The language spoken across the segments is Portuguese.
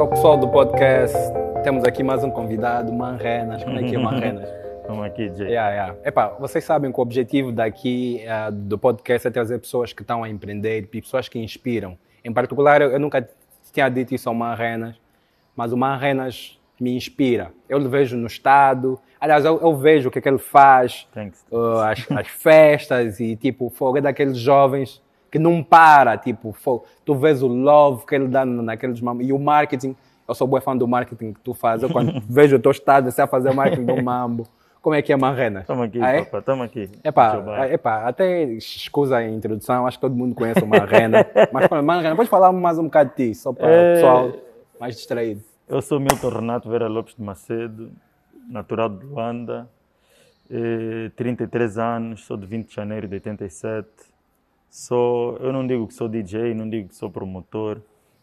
Ao pessoal do podcast. Temos aqui mais um convidado, Manrenas. Como é que é Manrenas? Vamos aqui, Jay. Yeah, yeah. Epá, vocês sabem que o objetivo daqui uh, do podcast é trazer pessoas que estão a empreender e pessoas que inspiram. Em particular, eu, nunca tinha dito isso ao Manrenas, mas o Manrenas me inspira. Eu o vejo no estado, aliás, eu, eu vejo o que, é que ele faz, uh, as, as, festas e tipo, fogo é daqueles jovens que não para, tipo, tu vês o love que ele dá naqueles momentos, e o marketing, eu sou bom fã do marketing que tu fazes, eu quando vejo o teu estado, você a fazer marketing do mambo, como é que é Marrena? Estamos aqui, ah, é? papá, estamos aqui. Epá, epá, até escusa a introdução, acho que todo mundo conhece o Marrena. mas, Marrena, pode falar mais um bocado de ti, só para é... o pessoal mais distraído. Eu sou Milton Renato Vera Lopes de Macedo, natural de Luanda, 33 anos, sou de 20 de janeiro de 87. Sou, eu não digo que sou DJ, não digo que sou promotor,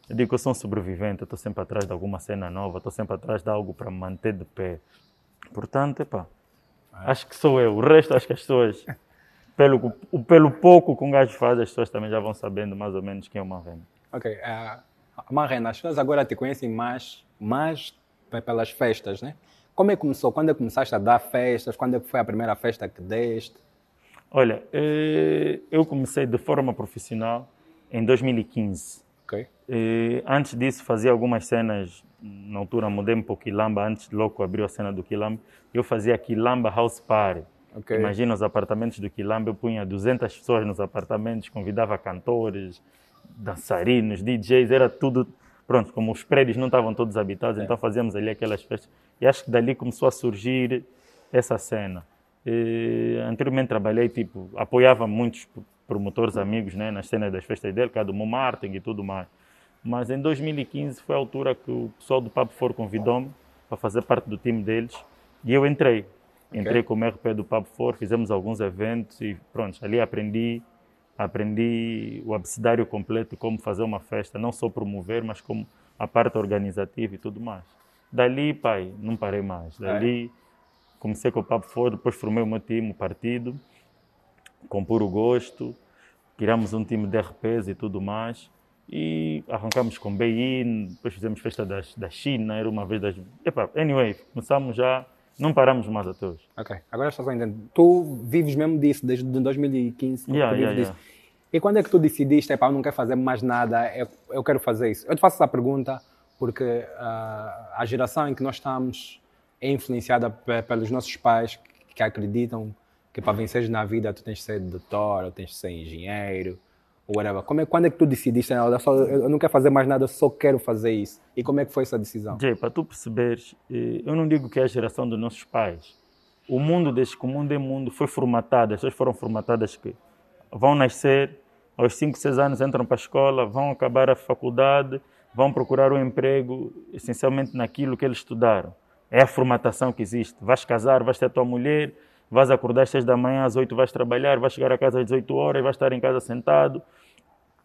eu digo que eu sou um sobrevivente, estou sempre atrás de alguma cena nova, estou sempre atrás de algo para me manter de pé. Portanto, epá, acho que sou eu. O resto, acho que as pessoas, pelo, pelo pouco que um gajo faz, as pessoas também já vão sabendo mais ou menos quem é o Marrena. Ok. Uh, Marrena, as pessoas agora te conhecem mais mas pelas festas, né? Como é que começou? Quando é que começaste a dar festas? Quando é que foi a primeira festa que deste? Olha, eh, eu comecei de forma profissional em 2015. Okay. Eh, antes disso fazia algumas cenas, na altura mudei-me para o Quilamba, antes logo abriu a cena do Quilamba, eu fazia Quilamba House Party. Okay. Imagina os apartamentos do Quilamba, eu punha 200 pessoas nos apartamentos, convidava cantores, dançarinos, DJs, era tudo pronto, como os prédios não estavam todos habitados, é. então fazíamos ali aquelas festas. E acho que dali começou a surgir essa cena. E, anteriormente trabalhei, tipo, apoiava muitos promotores amigos né, nas cenas das festas dele, cada um marketing e tudo mais. Mas em 2015 foi a altura que o pessoal do Pub For convidou-me para fazer parte do time deles e eu entrei. Entrei okay. como RP do Pub For, fizemos alguns eventos e pronto, ali aprendi aprendi o abecedário completo, como fazer uma festa, não só promover, mas como a parte organizativa e tudo mais. Dali, pai, não parei mais. Dali, é. Comecei com o Papo Fora, depois formei o meu time, o partido, com puro gosto, criamos um time de RPs e tudo mais. E arrancamos com BI, depois fizemos festa da, da China, era uma vez das... Epa, anyway, começamos já não paramos mais até hoje. Ok. Agora estás a entender. Tu vives mesmo disso desde 2015. Yeah, yeah, yeah. E quando é que tu decidiste, é para eu não quero fazer mais nada, eu, eu quero fazer isso? Eu te faço essa pergunta porque uh, a geração em que nós estamos é influenciada pelos nossos pais que acreditam que para vencer na vida tu tens de ser doutor, ou tens de ser engenheiro, whatever. Como é, quando é que tu decidiste, eu, só, eu não quero fazer mais nada, eu só quero fazer isso? E como é que foi essa decisão? Jay, para tu perceberes, eh, eu não digo que é a geração dos nossos pais. O mundo desde que o mundo é mundo foi formatado, as pessoas foram formatadas que vão nascer, aos 5, 6 anos entram para a escola, vão acabar a faculdade, vão procurar um emprego essencialmente naquilo que eles estudaram. É a formatação que existe. Vais casar, vais ter a tua mulher, vais acordar às 6 da manhã, às 8 vais trabalhar, vais chegar a casa às 18 horas, vais estar em casa sentado,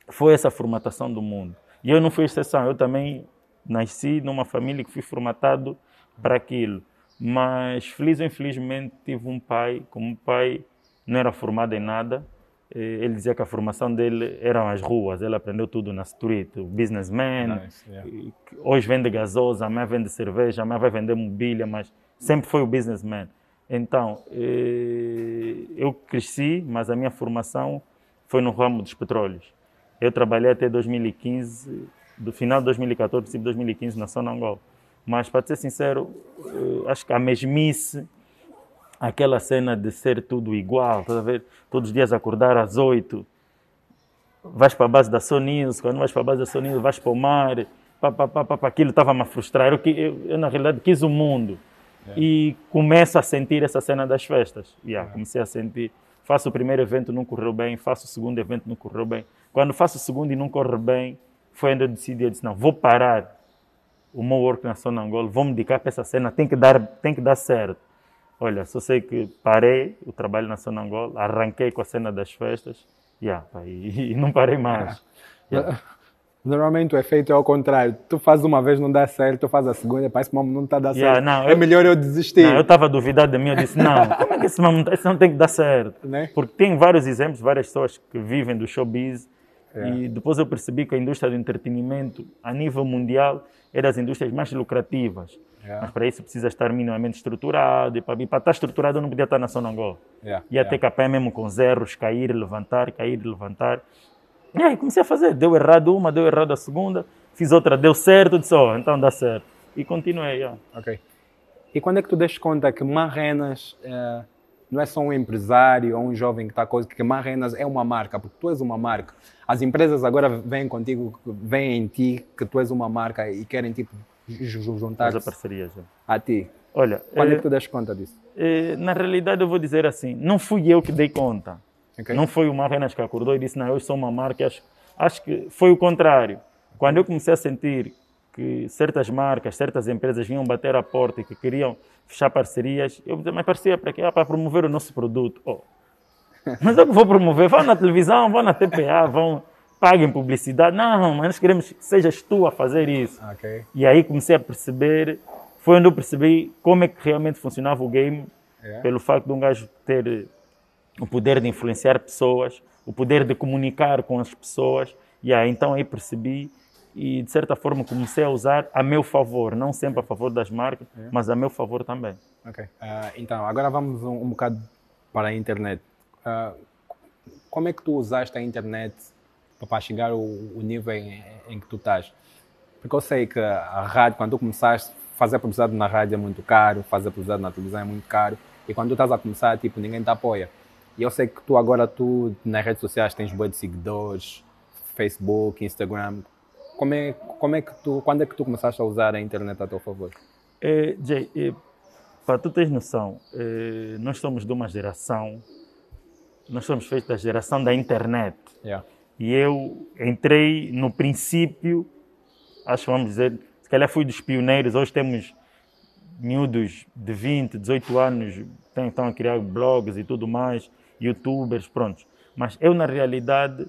foi essa a formatação do mundo. E eu não fui exceção, eu também nasci numa família que fui formatado para aquilo. Mas, feliz ou infelizmente, tive um pai, como um pai não era formado em nada, ele dizia que a formação dele eram as ruas, ele aprendeu tudo na street, businessman, nice, yeah. hoje vende gasosa, amanhã vende cerveja, amanhã vai vender mobília, mas sempre foi o businessman. Então, eh, eu cresci, mas a minha formação foi no ramo dos petróleos. Eu trabalhei até 2015, do final de 2014, princípio de 2015, na Sonangol. Mas, para ser sincero, eh, acho que a mesmice, aquela cena de ser tudo igual, tá? Todos os dias acordar às oito, vais para a base da Soninhos, quando vais para a base da Soninhos, vais para o mar, pá, pá, pá, pá, aquilo estava-me a frustrar. Eu, eu, eu, na realidade, quis o mundo. É. E começo a sentir essa cena das festas. Yeah, é. Comecei a sentir. Faço o primeiro evento, não correu bem. Faço o segundo evento, não correu bem. Quando faço o segundo e não corre bem, foi onde eu decidi, eu disse, não, vou parar o meu work na Zona Angola, vou me dedicar para essa cena, tem que dar, tem que dar certo. Olha, só sei que parei o trabalho na Zona Angola, arranquei com a cena das festas, yeah, e, e não parei mais. Yeah. Normalmente o efeito é ao contrário. Tu fazes uma vez, não dá certo, tu fazes a segunda, parece que não está dando yeah, certo. Não, é eu, melhor eu desistir. Não, eu estava duvidando de mim, eu disse, não, como é que esse não, esse não tem que dar certo? Né? Porque tem vários exemplos, várias pessoas que vivem do showbiz Yeah. E depois eu percebi que a indústria do entretenimento, a nível mundial, é das indústrias mais lucrativas. Yeah. Mas para isso precisa estar minimamente estruturado. E para, e para estar estruturado, eu não podia estar na Sonangol. Yeah, Ia yeah. ter que apanhar mesmo com zeros, cair, levantar, cair, levantar. E aí comecei a fazer. Deu errado uma, deu errado a segunda. Fiz outra, deu certo. Disse, oh, então dá certo. E continuei. yeah. Ok. E quando é que tu das conta que Marrenas eh, não é só um empresário ou um jovem que está coisa, que Marrenas é uma marca, porque tu és uma marca. As empresas agora vêm contigo, vêm em ti que tu és uma marca e querem tipo juntar-se parceria já. a ti. Olha, Quando é eh, que tu das conta disso? eh, na realidade eu vou dizer assim, não fui eu que dei conta. Ok? Não foi o Marrenas que acordou e disse, não, eu sou uma marca. Acho, acho que foi o contrário. Quando eu comecei a sentir que certas marcas, certas empresas vinham bater a porta e que queriam fechar parcerias, eu disse, mas parceria para quê? Ah, para promover o nosso produto. Oh. Mas eu que vou promover, vão na televisão, vão na TPA, vão, paguem publicidade. Não, mas nós queremos que sejas tu a fazer isso. Ok. E aí comecei a perceber, foi onde eu percebi como é que realmente funcionava o game, É. pelo facto de um gajo ter o poder de influenciar pessoas, o poder de comunicar com as pessoas. E aí então aí percebi e de certa forma comecei a usar a meu favor, não sempre a favor das marcas, mas a meu favor também. Ok. Ah, então, agora vamos um, um bocado para a internet. Ah, como é que tu usaste a internet para chegar ao, o nível em, em que tu estás? Porque eu sei que a rádio, quando tu começaste, fazer publicidade na rádio é muito caro, fazer publicidade na televisão é muito caro. E quando tu estás a começar, tipo, ninguém te apoia. E eu sei que tu agora, tu nas redes sociais tens boa de seguidores, Facebook, Instagram. Como é, como é que tu, quando é que tu começaste a usar a internet a teu favor? Eh, Jay, eh, para tu teres noção, eh, nós somos de uma geração, nós somos feitos da geração da internet. Yeah. E eu entrei no princípio, acho que vamos dizer, se calhar fui dos pioneiros. Hoje temos miúdos de 20, 18 anos, estão a criar blogs e tudo mais, youtubers, prontos. Mas eu, na realidade,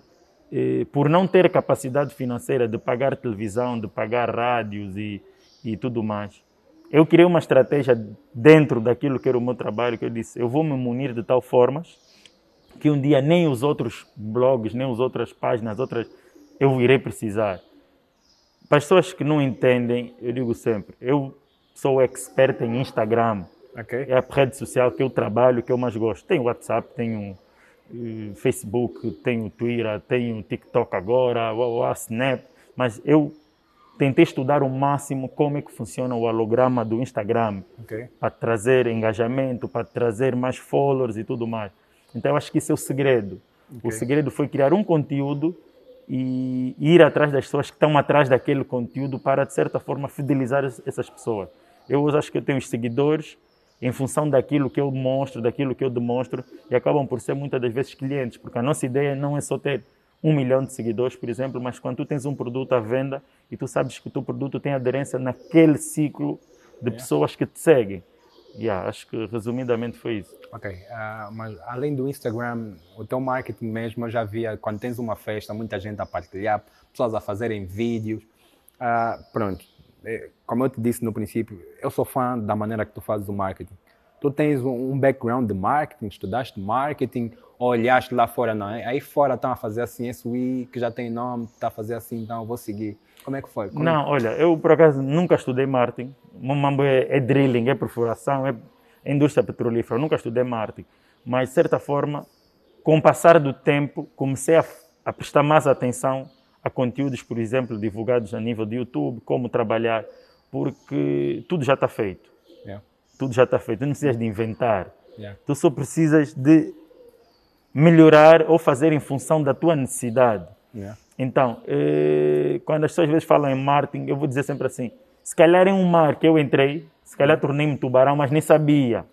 eh, por não ter capacidade financeira de pagar televisão, de pagar rádios e, e tudo mais, eu criei uma estratégia dentro daquilo que era o meu trabalho, que eu disse, eu vou me munir de tal formas que um dia nem os outros blogs, nem as outras páginas, outras, eu irei precisar. Para as pessoas que não entendem, eu digo sempre, eu sou expert em Instagram, Ok. é a rede social que eu trabalho, que eu mais gosto. Tenho WhatsApp, tenho Facebook, tenho Twitter, tenho TikTok agora, o o Snap, mas eu tentei estudar o máximo como é que funciona o holograma do Instagram Ok. para trazer engajamento, para trazer mais followers e tudo mais. Então eu acho que isso é o segredo. O Ok. segredo foi criar um conteúdo e ir atrás das pessoas que estão atrás daquele conteúdo para, de certa forma, fidelizar es- essas pessoas. Eu acho que eu tenho os seguidores em função daquilo que eu mostro, daquilo que eu demonstro, e acabam por ser muitas das vezes clientes, porque a nossa ideia não é só ter um milhão de seguidores, por exemplo, mas quando tu tens um produto à venda e tu sabes que o teu produto tem aderência naquele ciclo de pessoas que te seguem. Yeah, acho que resumidamente foi isso. Ok, ah, mas além do Instagram, o teu marketing mesmo, eu já via quando tens uma festa, muita gente a partilhar, pessoas a fazerem vídeos. Ah, pronto, como eu te disse no princípio, eu sou fã da maneira que tu fazes o marketing. Tu tens um, background de marketing, estudaste marketing, olhaste lá fora, não é? Aí fora estão a fazer assim, esse Wii que já tem nome, está a fazer assim, então eu vou seguir. Como é que foi? Como- Não, olha, eu por acaso nunca estudei marketing. Meu mambo é, é drilling, é perfuração, é, é indústria petrolífera. Eu nunca estudei marketing. Mas, de certa forma, com o passar do tempo, comecei a, a prestar mais atenção a conteúdos, por exemplo, divulgados a nível de YouTube, como trabalhar, porque tudo já está feito. Yeah, Tudo já está feito. Tu não precisas de inventar. yeah, Tu só precisas de melhorar ou fazer em função da tua necessidade. yeah. Então, eh, quando as pessoas às vezes falam em marketing, eu vou dizer sempre assim: se calhar em um mar que eu entrei, se calhar tornei-me tubarão, mas nem sabia.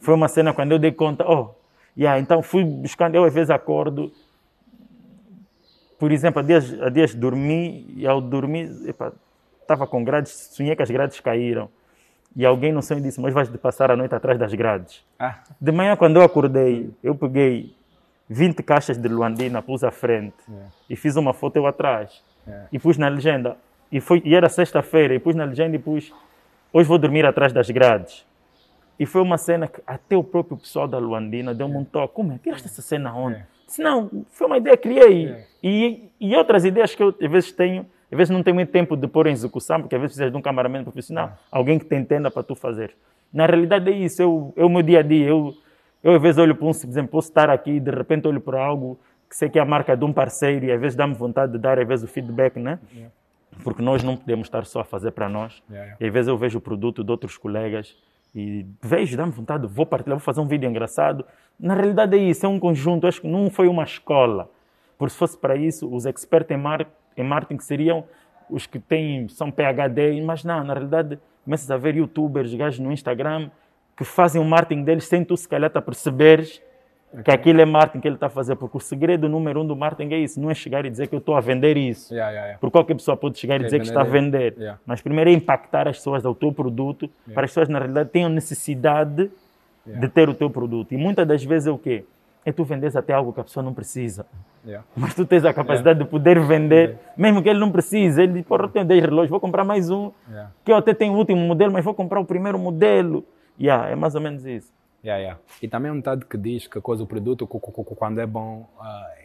Foi uma cena quando eu dei conta, oh, yeah, então fui buscando, eu às vezes acordo, por exemplo, há dias, há dias dormi e ao dormir, epa, estava com grades, sonhei que as grades caíram. E alguém no sonho disse, mas vais passar a noite atrás das grades. Ah, De manhã, quando eu acordei, eu peguei 20 caixas de Luandina, pus à frente Yeah. e fiz uma foto eu atrás. Yeah. E pus na legenda. E, foi, e era sexta-feira, e pus na legenda e pus: Hoje vou dormir atrás das grades. E foi uma cena que até o próprio pessoal da Luandina deu-me um toque. Como é? Tiraste essa cena onde? É. Disse, não, foi uma ideia que criei. É. E, e outras ideias que eu às vezes tenho, às vezes não tenho muito tempo de pôr em execução, porque às vezes precisas de um cameraman profissional, alguém que te entenda para tu fazer. Na realidade é isso, eu, é o meu dia a dia. Eu, eu às vezes olho para um, por exemplo, posso estar aqui de repente olho para algo que sei que é a marca de um parceiro e às vezes dá-me vontade de dar às vezes o feedback, né? Porque nós não podemos estar só a fazer para nós. Yeah, yeah. E às vezes eu vejo o produto de outros colegas e vejo, dá-me vontade, vou partilhar, vou fazer um vídeo engraçado. Na realidade é isso, é um conjunto, acho que não foi uma escola. Porque se fosse para isso, os experts em, mar, em marketing seriam os que têm, são PHD, mas não, na realidade começas a ver youtubers, gajos no Instagram, que fazem o marketing deles sem tu se calhar te perceberes que aquilo é marketing que ele está a fazer. Porque o segredo número um do marketing é isso, não é chegar e dizer que eu estou a vender isso. Yeah, yeah, yeah. Porque qualquer pessoa pode chegar e dizer que está a vender. Mas primeiro é impactar as pessoas ao teu produto, para as pessoas, na realidade, tenham necessidade de ter o teu produto. E muitas das vezes é o quê? É tu vendes até algo que a pessoa não precisa. Mas tu tens a capacidade de poder vender, mesmo que ele não precise. Ele diz, porra, eu tenho 10 relógios, vou comprar mais um. Que eu até tenho o último modelo, mas vou comprar o primeiro modelo. Yeah, é mais ou menos isso. Yeah, yeah. E também um ditado que diz que a coisa, o produto, quando é bom,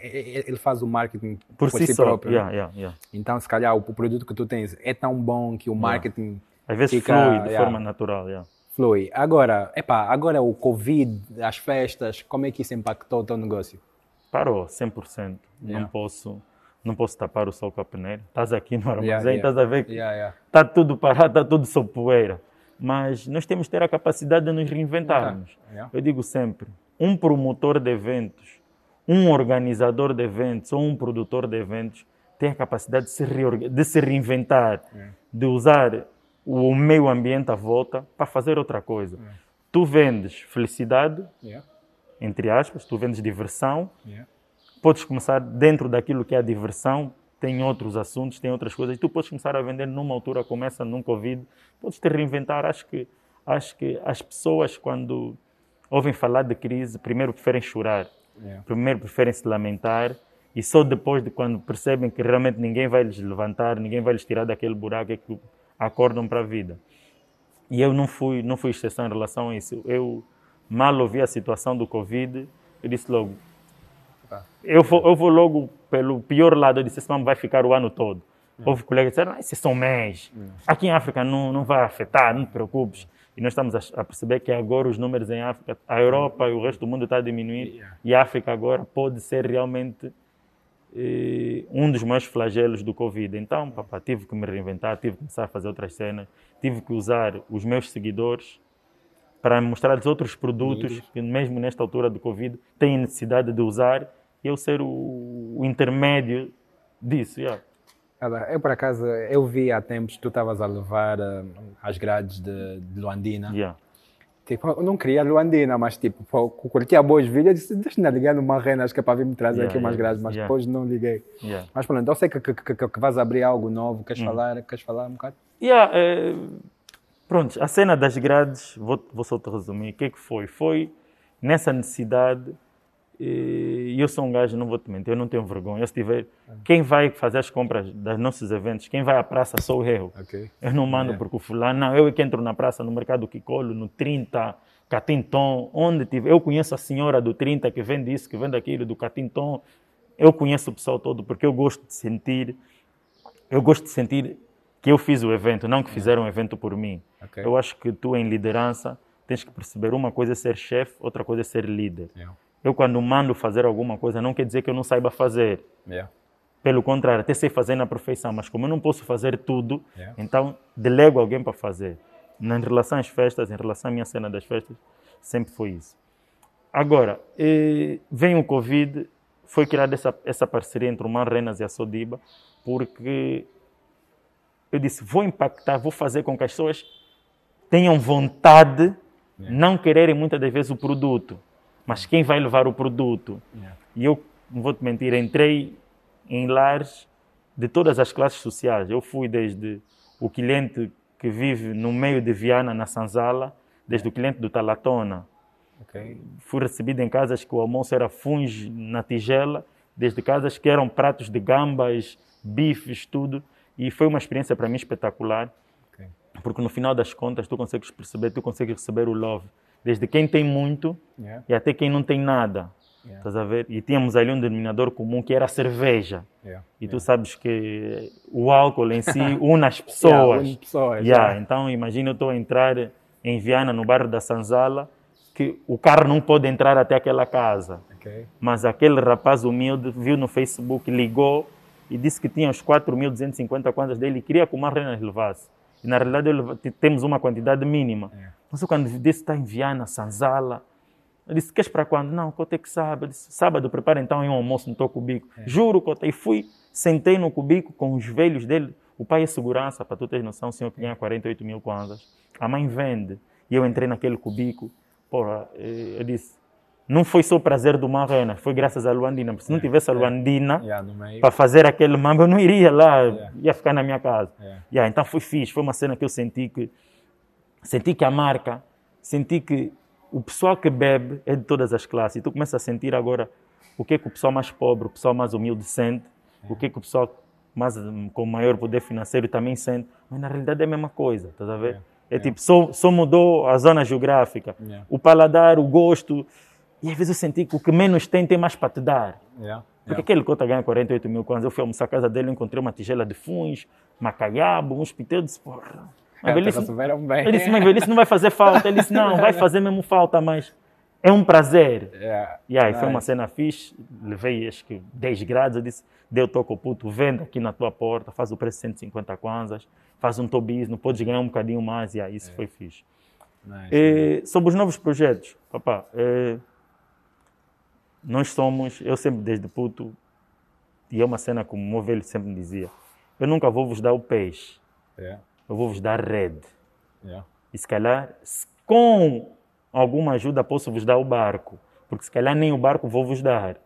e- ele faz o marketing Por, si, só. próprio. Yeah, yeah. Então, se calhar, o, produto que tu tens é tão bom que o marketing Às vezes fica, flui de forma natural. Yeah. flui. Agora, epá, agora o Covid, as festas, como é que isso impactou o teu negócio? Parou, 100%. Não, posso, não posso tapar o sol com a peneira. Estás aqui no armazém, Yeah, yeah. estás a ver que Yeah, yeah. está tudo parado, está tudo sob poeira. Mas nós temos que ter a capacidade de nos reinventarmos. Yeah. Eu digo sempre, um promotor de eventos, um organizador de eventos ou um produtor de eventos tem a capacidade de se, de se reinventar, de usar o meio ambiente à volta para fazer outra coisa. Tu vendes felicidade, entre aspas, tu vendes diversão, podes começar dentro daquilo que é a diversão, tem outros assuntos, tem outras coisas, e tu podes começar a vender numa altura como essa, num Covid, podes te reinventar. Acho que, acho que as pessoas, quando ouvem falar de crise, primeiro preferem chorar, Yeah. primeiro preferem se lamentar, e só depois de quando percebem que realmente ninguém vai lhes levantar, ninguém vai lhes tirar daquele buraco, é que acordam para a vida. E eu não fui, não fui exceção em relação a isso. Eu mal ouvi a situação do Covid, eu disse logo, eu vou, eu vou logo pelo pior lado. Eu disse: esse vai ficar o ano todo. Houve colegas que disseram: ah, esses são mês. Aqui em África não, não vai afetar, não te preocupes. E nós estamos a, perceber que agora os números em África, a Europa e o resto do mundo está a diminuir. E a África agora pode ser realmente eh, um dos maiores flagelos do Covid. Então, papá, tive que me reinventar, tive que começar a fazer outras cenas, tive que usar os meus seguidores para mostrar-lhes outros produtos que, mesmo nesta altura do Covid, têm necessidade de usar e eu ser o, o intermédio disso. yeah. Eu, por acaso, eu vi há tempos que tu estavas a levar ah, as grades de, de Luandina. Yeah. Tipo, eu não queria Luandina, mas tipo, pô, curtia bons vídeos. Eu disse, deixa eu ligar numa rena, acho que é para vir me trazer Yeah, aqui umas yeah, grades, mas yeah. depois não liguei. Mas pronto, eu sei que, que, que, que vais abrir algo novo, Hum. queres falar, queres falar um bocado? Yeah, eh, pronto, a cena das grades, vou, vou só te resumir. O que é que foi? Foi nessa necessidade, e eu sou um gajo, não vou te mentir, eu não tenho vergonha. Eu, se tiver, quem vai fazer as compras dos nossos eventos, quem vai à praça sou eu. Ok. Eu não mando porque o fulano, não, eu é que entro na praça, no mercado Kikolo, no 30, Catinton, onde tiver. Eu conheço a senhora do 30 que vende isso, que vende aquilo, do Catinton. Eu conheço o pessoal todo porque eu gosto de sentir, eu gosto de sentir que eu fiz o evento, não que fizeram o evento por mim. Ok. Eu acho que tu, em liderança, tens que perceber uma coisa é ser chefe, outra coisa é ser líder. Yeah. Eu, quando mando fazer alguma coisa, não quer dizer que eu não saiba fazer. Yeah. Pelo contrário, até sei fazer na perfeição, mas como eu não posso fazer tudo, Yeah. então delego alguém para fazer. Em relação às festas, em relação à minha cena das festas, sempre foi isso. Agora, eh, vem o Covid, foi criada essa, essa parceria entre o Manrenas e a Sodiba, porque eu disse, vou impactar, vou fazer com que as pessoas tenham vontade, não quererem muitas das vezes o produto, mas quem vai levar o produto. Yeah. E eu, não vou te mentir, entrei em lares de todas as classes sociais. Eu fui desde o cliente que vive no meio de Viana, na Sanzala, desde o cliente do Talatona. Ok. Fui recebido em casas que o almoço era funge na tigela, desde casas que eram pratos de gambas, bifes, tudo. E foi uma experiência para mim espetacular, Ok. porque no final das contas tu consegues perceber, tu consegues receber o love, desde quem tem muito Yeah. e até quem não tem nada. Yeah. Estás a ver? E tínhamos ali um denominador comum que era a cerveja. Yeah. E tu sabes que o álcool em si une as pessoas. une pessoas. Então imagina eu estou a entrar em Viana, no bairro da Sanzala, que o carro não pode entrar até aquela casa. Ok. Mas aquele rapaz humilde viu no Facebook, ligou e disse que tinha os 4.250 kwanzas dele e queria que o Marrenas levasse. E na realidade temos uma quantidade mínima. É. Mas eu quando disse está em Viana, Sanzala, eu disse, queres para quando? Não, Cote que sábado. Disse, sábado prepara então um almoço no teu cubico. Juro, Cote. E fui, sentei no cubico com os velhos dele. O pai é segurança, para tu teres noção, o senhor que ganha 48 mil kwanzas. A mãe vende. E eu entrei naquele cubico. Porra, eh, eu disse, não foi só o prazer do Marrena, foi graças à Luandina. Porque se não tivesse a Luandina, Yeah, para fazer aquele mambo, eu não iria lá, Yeah. ia ficar na minha casa. Yeah. Yeah, então foi fixe, foi uma cena que eu senti que senti que a marca, senti que o pessoal que bebe é de todas as classes. E tu começas a sentir agora o que é que o pessoal mais pobre, o pessoal mais humilde sente, o que é que o pessoal mais, com maior poder financeiro também sente. Mas na realidade é a mesma coisa, estás a ver? É tipo, só, só mudou a zona geográfica, o paladar, o gosto. E às vezes eu senti que o que menos tem, tem mais para te dar. Yeah. Porque aquele cota ganha 48 mil quando eu fui almoçar à casa dele, encontrei uma tigela de funs, macaiabo, uns piteiros, eu disse, porra. Mas É, velhice, bem. ele disse, mas velhice não vai fazer falta. Ele disse, não, vai fazer mesmo falta, mas é um prazer. Yeah. E aí foi uma Nice. cena fixe, levei acho que 10 grados, eu disse, deu ao puto, vende aqui na tua porta, faz o preço de 150 kwanzas, faz um tobis, não podes ganhar um bocadinho mais, e aí isso foi fixe. Nice. Eh, sobre os novos projetos, papá, eh, nós somos, eu sempre desde puto, e é uma cena como o meu velho sempre me dizia, eu nunca vou vos dar o peixe, Yeah. eu vou vos dar rede. Yeah. E se calhar, com alguma ajuda, posso vos dar o barco, porque se calhar nem o barco vou vos dar.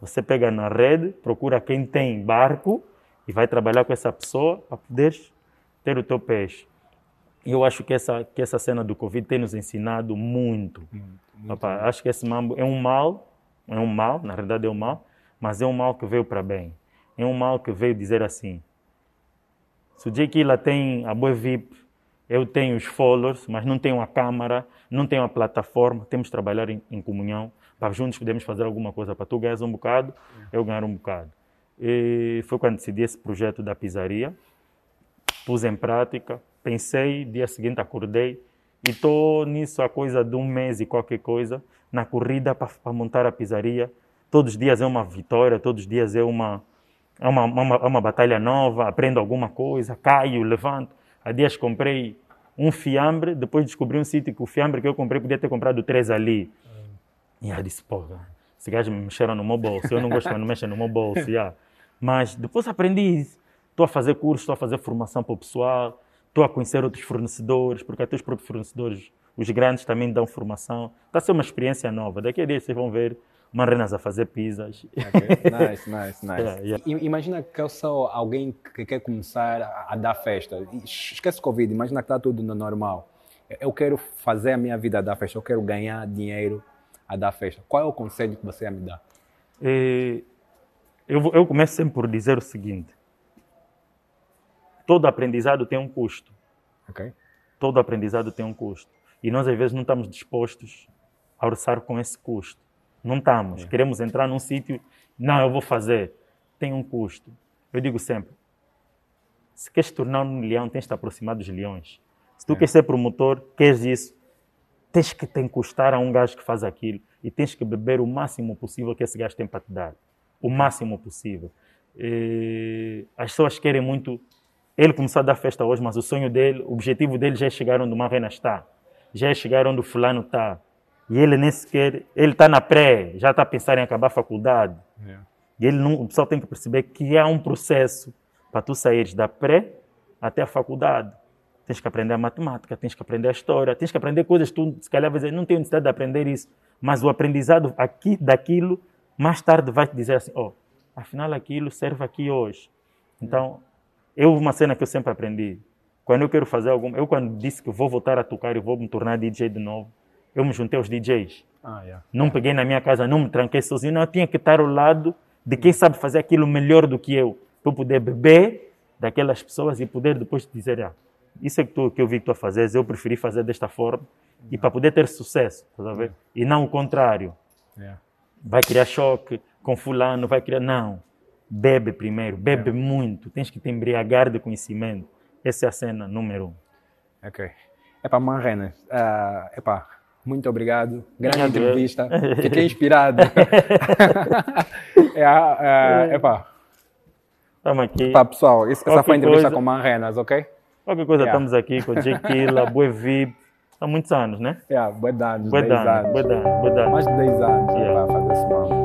Você pega na rede, procura quem tem barco e vai trabalhar com essa pessoa para poderes ter o teu peixe. E Eu acho que essa, que essa cena do Covid tem nos ensinado muito. Papá, acho que esse mambo é um mal, é um mal, na verdade é um mal, mas é um mal que veio para bem. É um mal que veio dizer assim: se o Jequila tem a boa VIP, eu tenho os followers, mas não tenho a câmara, não tenho a plataforma, temos que trabalhar em, em comunhão, para juntos podemos fazer alguma coisa, para tu ganhar um bocado, eu ganhar um bocado. E foi quando decidi esse projeto da pizzaria, pus em prática, pensei, dia seguinte acordei e estou nisso há coisa de um mês e qualquer coisa, na corrida para montar a pizzaria. Todos os dias é uma vitória, todos os dias é uma, é uma, uma, é uma batalha nova, aprendo alguma coisa, caio, levanto. Há dias comprei um fiambre, depois descobri um sítio que o fiambre que eu comprei podia ter comprado três ali. E eu disse, pô, esse gajo me mexeram no meu bolso, eu não gosto quando mexem no meu bolso. yeah. Mas depois aprendi, estou a fazer curso, estou a fazer formação para o pessoal, estou a conhecer outros fornecedores, porque até os próprios fornecedores, os grandes também dão formação. Está a ser uma experiência nova. Daqui a dias vocês vão ver Marrenas a fazer pizzas. Ok. Nice, nice, nice. Yeah, yeah. Imagina que eu sou alguém que quer começar a, dar festa. Esquece o Covid, imagina que está tudo no normal. Eu quero fazer a minha vida a dar festa, eu quero ganhar dinheiro a dar festa. Qual é o conselho que você ia me dar? Eh, eu, eu começo sempre por dizer o seguinte: todo aprendizado tem um custo. Ok? Todo aprendizado tem um custo. E nós, às vezes, não estamos dispostos a orçar com esse custo. Não estamos. Queremos entrar num sítio, não, eu vou fazer. Tem um custo. Eu digo sempre: se queres tornar um leão, tens de te aproximar dos leões. Se tu queres ser promotor, queres isso, tens que te encostar a um gajo que faz aquilo e tens que beber o máximo possível que esse gajo tem para te dar. O máximo possível. E as pessoas querem muito. Ele começou a dar festa hoje, mas o sonho dele, o objetivo dele já é chegar onde o Marrena está. Já é chegar onde o fulano está. E ele nem sequer. Ele está na pré, já está a pensar em acabar a faculdade. Yeah. E ele não, o pessoal tem que perceber que há um processo para tu saíres da pré até a faculdade. Tens que aprender a matemática, tens que aprender a história, tens que aprender coisas que tu, se calhar, vai dizer, não tenho necessidade de aprender isso. Mas o aprendizado aqui, daquilo, mais tarde vai te dizer assim, oh, afinal aquilo serve aqui hoje. Então, eu, uma cena que eu sempre aprendi, quando eu quero fazer alguma, eu quando disse que vou voltar a tocar e vou me tornar DJ de novo, eu me juntei aos DJs. Ah, yeah. Não peguei na minha casa, não me tranquei sozinho. Não, eu tinha que estar ao lado de quem sabe fazer aquilo melhor do que eu. Para eu poder beber daquelas pessoas e poder depois dizer, ah, isso é que, tu, que eu vi que tu a fazeres, eu preferi fazer desta forma. E para poder ter sucesso, estás a ver? E não o contrário. Yeah. vai criar choque com fulano, vai criar. Não. Bebe primeiro, bebe é. muito. Tens que te embriagar de conhecimento. Essa é a cena número um. Ok. É para Manrenas. Uh, epá, muito obrigado. Grande entrevista. Fiquei inspirado. é, é, epá. Estamos aqui. Epá, pessoal, essa foi a entrevista coisa, com Manrenas, ok? Qualquer coisa, yeah. estamos aqui com o Jequila, Buevib. Há muitos anos, né? É, yeah, bué anos, bué 10 anos. Bué anos, Mais de 10 anos yeah. para fazer esse mano.